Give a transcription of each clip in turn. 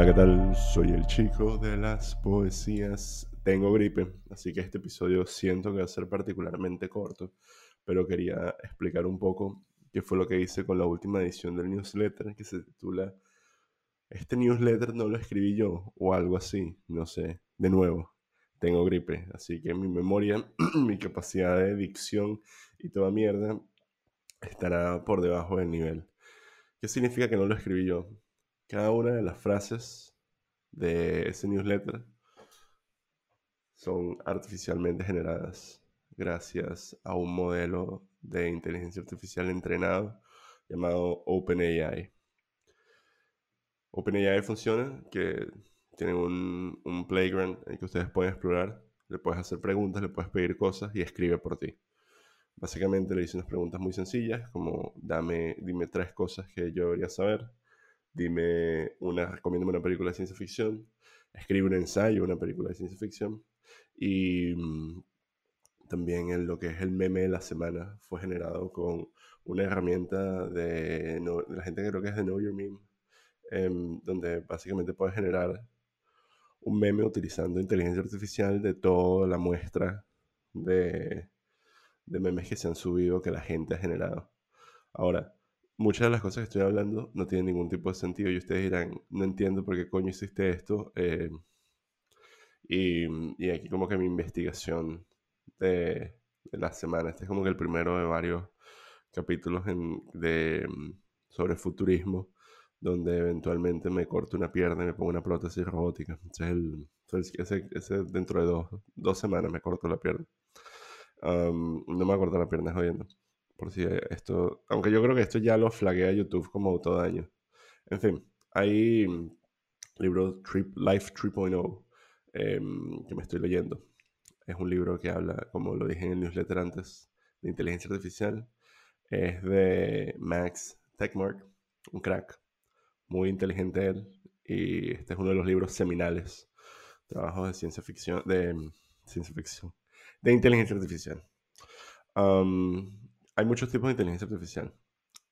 Hola, ¿qué tal? Soy el chico de las poesías. Tengo gripe, así que este episodio siento que va a ser particularmente corto, pero quería explicar un poco qué fue lo que hice con la última edición del newsletter que se titula Este newsletter no lo escribí yo o algo así, no sé. De nuevo, tengo gripe, así que mi memoria, mi capacidad de dicción y toda mierda estará por debajo del nivel. ¿Qué significa que no lo escribí yo? Cada una de las frases de ese newsletter son artificialmente generadas gracias a un modelo de inteligencia artificial entrenado llamado OpenAI. OpenAI funciona que tienen un, un playground en que ustedes pueden explorar, le puedes hacer preguntas, le puedes pedir cosas y escribe por ti. Básicamente le hice unas preguntas muy sencillas, como dame, dime tres cosas que yo debería saber, dime una, recomiéndame una película de ciencia ficción, escribe un ensayo, una película de ciencia ficción, y mm, también en lo que es el meme de la semana fue generado con una herramienta de, la gente que creo que es de Know Your Meme, em, donde básicamente puedes generar un meme utilizando inteligencia artificial de toda la muestra de, de memes que se han subido que la gente ha generado. Ahora, muchas de las cosas que estoy hablando no tienen ningún tipo de sentido y ustedes dirán, no entiendo por qué coño hiciste esto. Eh, y, y, aquí como que mi investigación de, de, la semana, este es como que el primero de varios capítulos de, sobre futurismo, donde eventualmente me corto una pierna y me pongo una prótesis robótica. Entonces, dentro de dos, dos semanas me corto la pierna. no me corto la pierna jodiendo. Por si esto, aunque yo creo que esto ya lo flaguea YouTube como autodaño. En fin, hay libro Trip, Life 3.0 em, que me estoy leyendo. Es un libro que habla, como lo dije en el newsletter antes, de inteligencia artificial. Es de Max Techmark, un crack, muy inteligente él. Y este es uno de los libros seminales, trabajos de ciencia ficción, de ciencia ficción, de inteligencia artificial. Hay muchos tipos de inteligencia artificial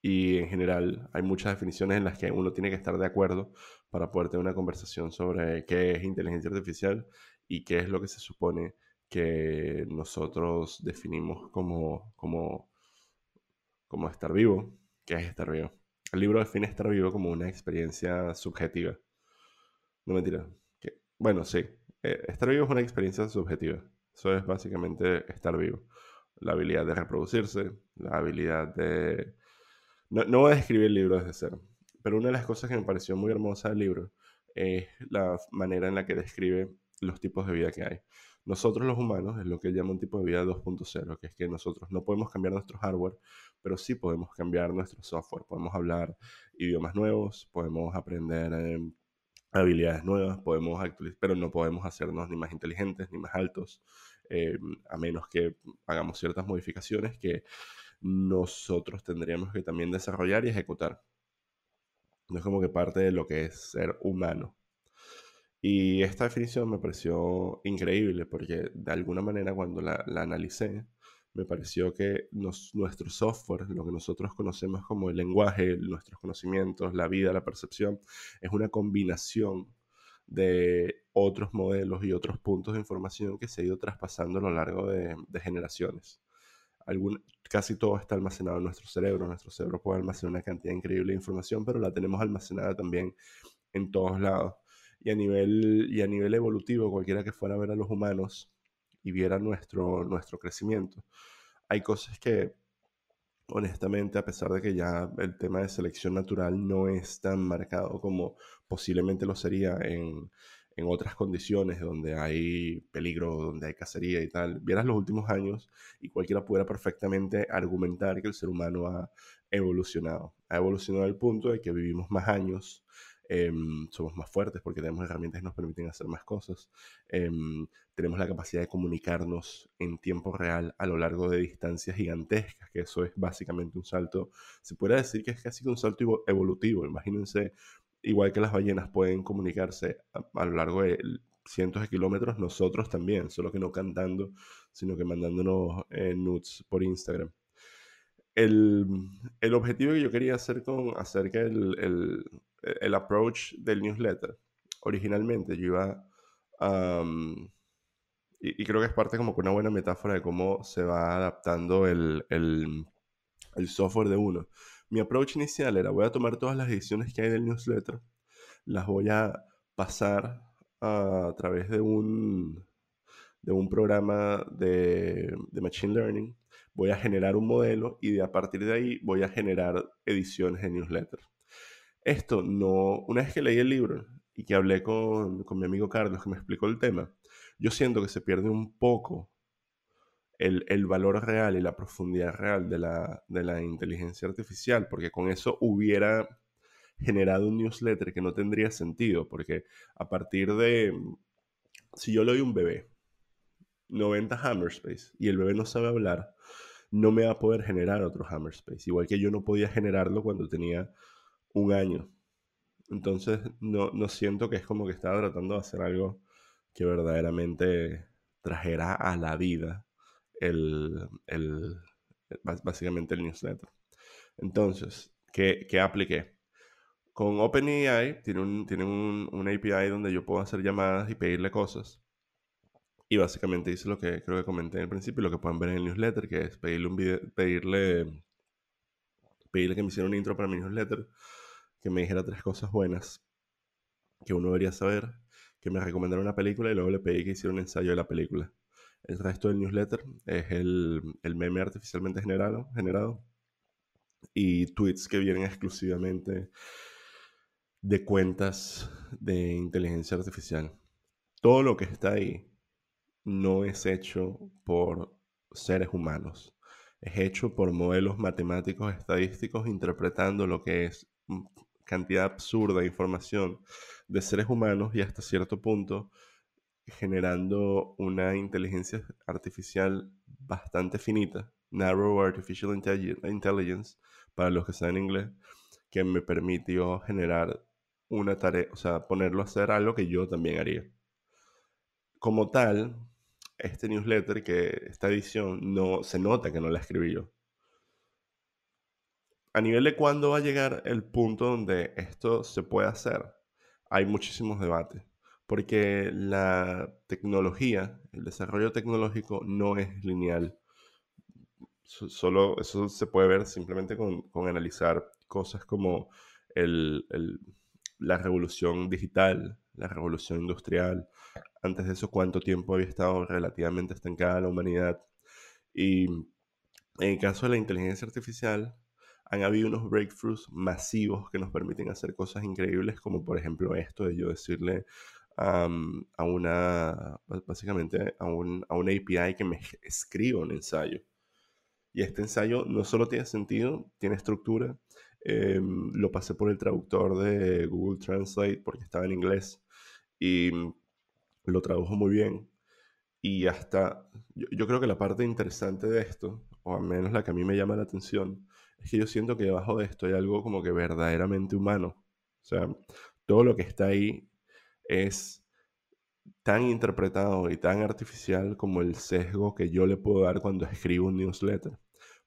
y en general hay muchas definiciones en las que uno tiene que estar de acuerdo para poder tener una conversación sobre qué es inteligencia artificial y qué es lo que se supone que nosotros definimos como, como, como estar vivo, qué es estar vivo. El libro define estar vivo como una experiencia subjetiva. No mentira. bueno, sí. Eh, estar vivo es una experiencia subjetiva. Eso es básicamente estar vivo la habilidad de reproducirse, la habilidad de... No, no voy a describir el libro desde cero, pero una de las cosas que me pareció muy hermosa del libro es la manera en la que describe los tipos de vida que hay. Nosotros los humanos es lo que llama un tipo de vida 2.0, que es que nosotros no podemos cambiar nuestro hardware, pero sí podemos cambiar nuestro software. Podemos hablar idiomas nuevos, podemos aprender em, habilidades nuevas, podemos actualizar, pero no podemos hacernos ni más inteligentes ni más altos, eh, a menos que hagamos ciertas modificaciones que nosotros tendríamos que también desarrollar y ejecutar. No es como que parte de lo que es ser humano. Y esta definición me pareció increíble porque de alguna manera cuando la, la analicé, me pareció que nuestro software, lo que nosotros conocemos como el lenguaje, nuestros conocimientos, la vida, la percepción, es una combinación de otros modelos y otros puntos de información que se ha ido traspasando a lo largo de, generaciones. Casi todo está almacenado en nuestro cerebro. Nuestro cerebro puede almacenar una cantidad increíble de información, pero la tenemos almacenada también en todos lados. Y a nivel, y a nivel evolutivo, cualquiera que fuera a ver a los humanos y viera nuestro, nuestro crecimiento, hay cosas que honestamente, a pesar de que ya el tema de selección natural no es tan marcado como posiblemente lo sería en, otras condiciones donde hay peligro, donde hay cacería y tal, vieras los últimos años y cualquiera pudiera perfectamente argumentar que el ser humano ha evolucionado. Ha evolucionado al punto de que vivimos más años, Em, somos más fuertes porque tenemos herramientas que nos permiten hacer más cosas, em, tenemos la capacidad de comunicarnos en tiempo real a lo largo de distancias gigantescas, que eso es básicamente un salto, se puede decir que es casi un salto evolutivo, imagínense, igual que las ballenas pueden comunicarse a, lo largo de cientos de kilómetros, nosotros también, solo que no cantando, sino que mandándonos eh, nudes por Instagram. El, objetivo que yo quería hacer con acerca del el, approach del newsletter originalmente yo iba a... y, creo que es parte como que una buena metáfora de cómo se va adaptando el, el, el software de uno. Mi approach inicial era voy a tomar todas las ediciones que hay del newsletter, las voy a pasar a través de un, de un programa de, de, Machine Learning, voy a generar un modelo y de, a partir de ahí voy a generar ediciones de newsletter. Esto no, una vez que leí el libro y que hablé con, con mi amigo Carlos que me explicó el tema, yo siento que se pierde un poco el, el, valor real y la profundidad real de la, de la inteligencia artificial, porque con eso hubiera generado un newsletter que no tendría sentido, porque a partir de, si yo le doy un bebé 90 Hammerspace y el bebé no sabe hablar, no me va a poder generar otro Hammerspace, igual que yo no podía generarlo cuando tenía un año. Entonces no, no siento que es como que estaba tratando de hacer algo que verdaderamente trajera a la vida el, el, básicamente el newsletter. Entonces, ¿qué, qué apliqué? Con OpenAI tiene, un, tiene un, un, API donde yo puedo hacer llamadas y pedirle cosas. Y básicamente hice lo que creo que comenté al principio, lo que pueden ver en el newsletter, que es pedirle un video, pedirle, pedirle que me hiciera un intro para mi newsletter, que me dijera tres cosas buenas que uno debería saber, que me recomendara una película y luego le pedí que hiciera un ensayo de la película. El resto del newsletter es el, el meme artificialmente generado, generado y tweets que vienen exclusivamente de cuentas de inteligencia artificial. Todo lo que está ahí no es hecho por seres humanos. Es hecho por modelos matemáticos estadísticos interpretando lo que es cantidad absurda de información de seres humanos y hasta cierto punto generando una inteligencia artificial bastante finita, Narrow Artificial Intelligence, para los que saben inglés, que me permitió generar una tarea, o sea, ponerlo a hacer algo que yo también haría. Como tal, este newsletter, que esta edición, no se nota que no la escribí yo. A nivel de cuándo va a llegar el punto donde esto se puede hacer, hay muchísimos debates, porque la tecnología, el desarrollo tecnológico no es lineal. Solo eso se puede ver simplemente con, con analizar cosas como el, el, la revolución digital, la revolución industrial. Antes de eso, cuánto tiempo había estado relativamente estancada la humanidad. Y en el caso de la inteligencia artificial, han habido unos breakthroughs masivos que nos permiten hacer cosas increíbles, como por ejemplo esto de yo decirle a una, básicamente a un, a una API que me escriba un ensayo. Y este ensayo no solo tiene sentido, tiene estructura, Em, lo pasé por el traductor de Google Translate porque estaba en inglés y lo tradujo muy bien. Y hasta, yo, creo que la parte interesante de esto, o al menos la que a mí me llama la atención, es que yo siento que debajo de esto hay algo como que verdaderamente humano. O sea, todo lo que está ahí es tan interpretado y tan artificial como el sesgo que yo le puedo dar cuando escribo un newsletter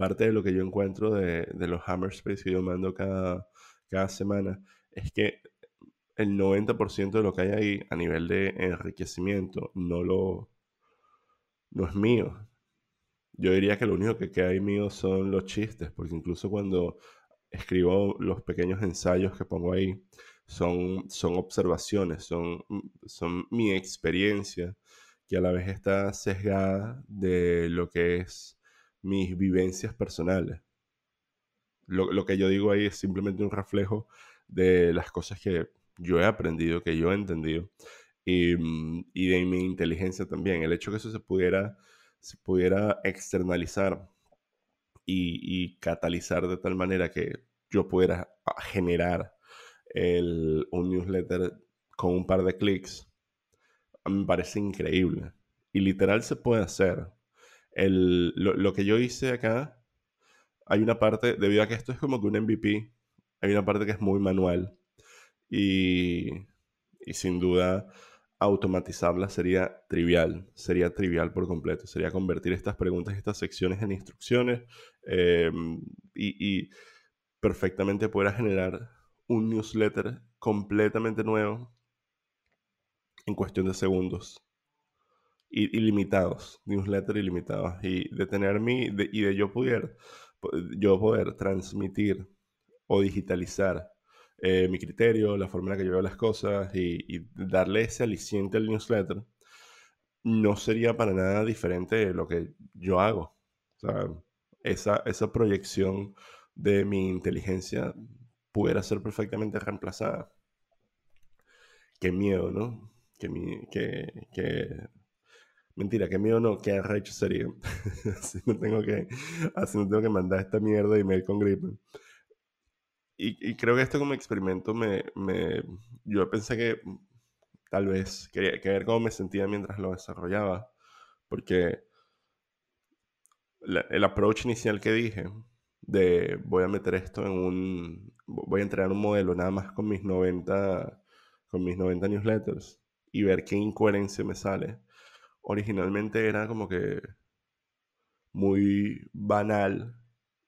parte de lo que yo encuentro de, los Hammerspace que yo mando cada, cada semana es que el 90% de lo que hay ahí a nivel de enriquecimiento no lo no es mío. Yo diría que lo único que queda ahí mío son los chistes, porque incluso cuando escribo los pequeños ensayos que pongo ahí, son, son observaciones, son, son mi experiencia, que a la vez está sesgada de lo que es mis vivencias personales. Lo, que yo digo ahí es simplemente un reflejo de las cosas que yo he aprendido, que yo he entendido, y, mm, de mi inteligencia también. El hecho que eso se pudiera, se pudiera externalizar y, catalizar de tal manera que yo pudiera generar un newsletter con un par de clics, me parece increíble. Y literal se puede hacer lo, que yo hice acá, hay una parte, debido a que esto es como que un MVP, hay una parte que es muy manual y, sin duda automatizarla sería trivial, sería trivial por completo, sería convertir estas preguntas, estas secciones en instrucciones em, y, perfectamente poder generar un newsletter completamente nuevo en cuestión de segundos. Ilimitados, newsletter ilimitados. Y de tener mi, y de yo poder, yo poder transmitir o digitalizar eh, mi criterio, la forma en la que yo veo las cosas y, y, darle ese aliciente al newsletter, no sería para nada diferente de lo que yo hago. O sea, esa, esa proyección de mi inteligencia pudiera ser perfectamente reemplazada. Qué miedo, ¿no? Que, mi, que, que... Mentira, qué miedo no, qué arrecho sería. así, no tengo que, así no tengo que mandar esta mierda de email con gripe. Y, creo que esto como experimento me, me... Yo pensé que tal vez quería, ver cómo me sentía mientras lo desarrollaba. Porque el approach inicial que dije de voy a meter esto en un, voy a entrenar un modelo nada más con mis 90, con mis 90 newsletters y ver qué incoherencia me sale. Originalmente era como que muy banal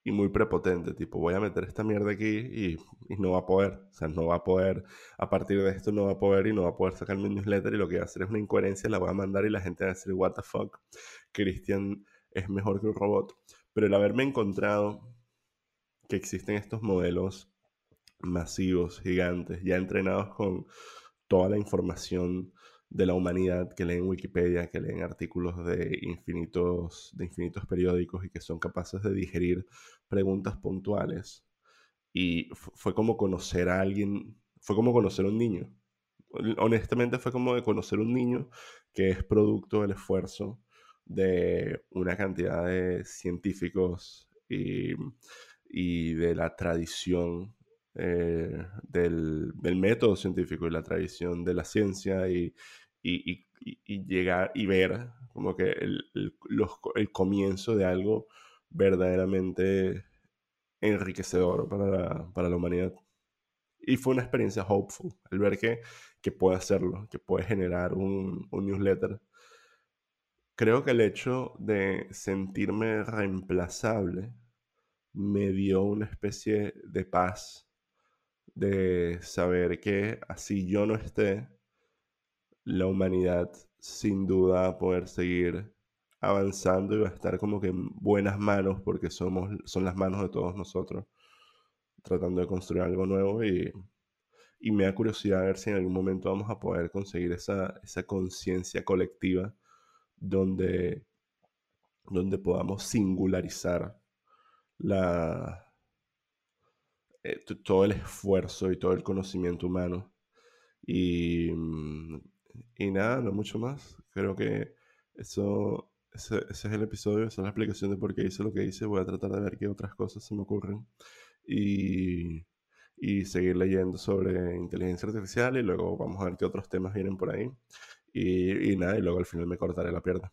y muy prepotente, tipo, voy a meter esta mierda aquí y, no va a poder, o sea, no va a poder, a partir de esto no va a poder y no va a poder sacar mi newsletter y lo que va a hacer es una incoherencia, la voy a mandar y la gente va a decir, what the fuck, Christian es mejor que un robot. Pero el haberme encontrado que existen estos modelos masivos, gigantes, ya entrenados con toda la información de la humanidad que leen Wikipedia, que leen artículos de infinitos, de infinitos periódicos y que son capaces de digerir preguntas puntuales. Y fue como conocer a alguien, fue como conocer a un niño. Honestamente fue como de conocer a un niño que es producto del esfuerzo de una cantidad de científicos y y de la tradición eh, del, del, método científico y la tradición de la ciencia y, y, llegar y ver como que el, el, el, comienzo de algo verdaderamente enriquecedor para la, para la, humanidad. Y fue una experiencia hopeful, el ver que, que puede hacerlo, que puede generar un, un newsletter. Creo que el hecho de sentirme reemplazable me dio una especie de paz de saber que así yo no esté, la humanidad sin duda va a poder seguir avanzando y va a estar como que en buenas manos porque somos, son las manos de todos nosotros tratando de construir algo nuevo y, y me da curiosidad a ver si en algún momento vamos a poder conseguir esa, esa conciencia colectiva donde, donde podamos singularizar la, eh, todo el esfuerzo y todo el conocimiento humano. Y, mm, y nada, no mucho más. Creo que eso, ese, es el episodio, esa es la explicación de por qué hice lo que hice. Voy a tratar de ver qué otras cosas se me ocurren. Y, y seguir leyendo sobre inteligencia artificial y luego vamos a ver qué otros temas vienen por ahí. Y, y nada, y luego al final me cortaré la pierna.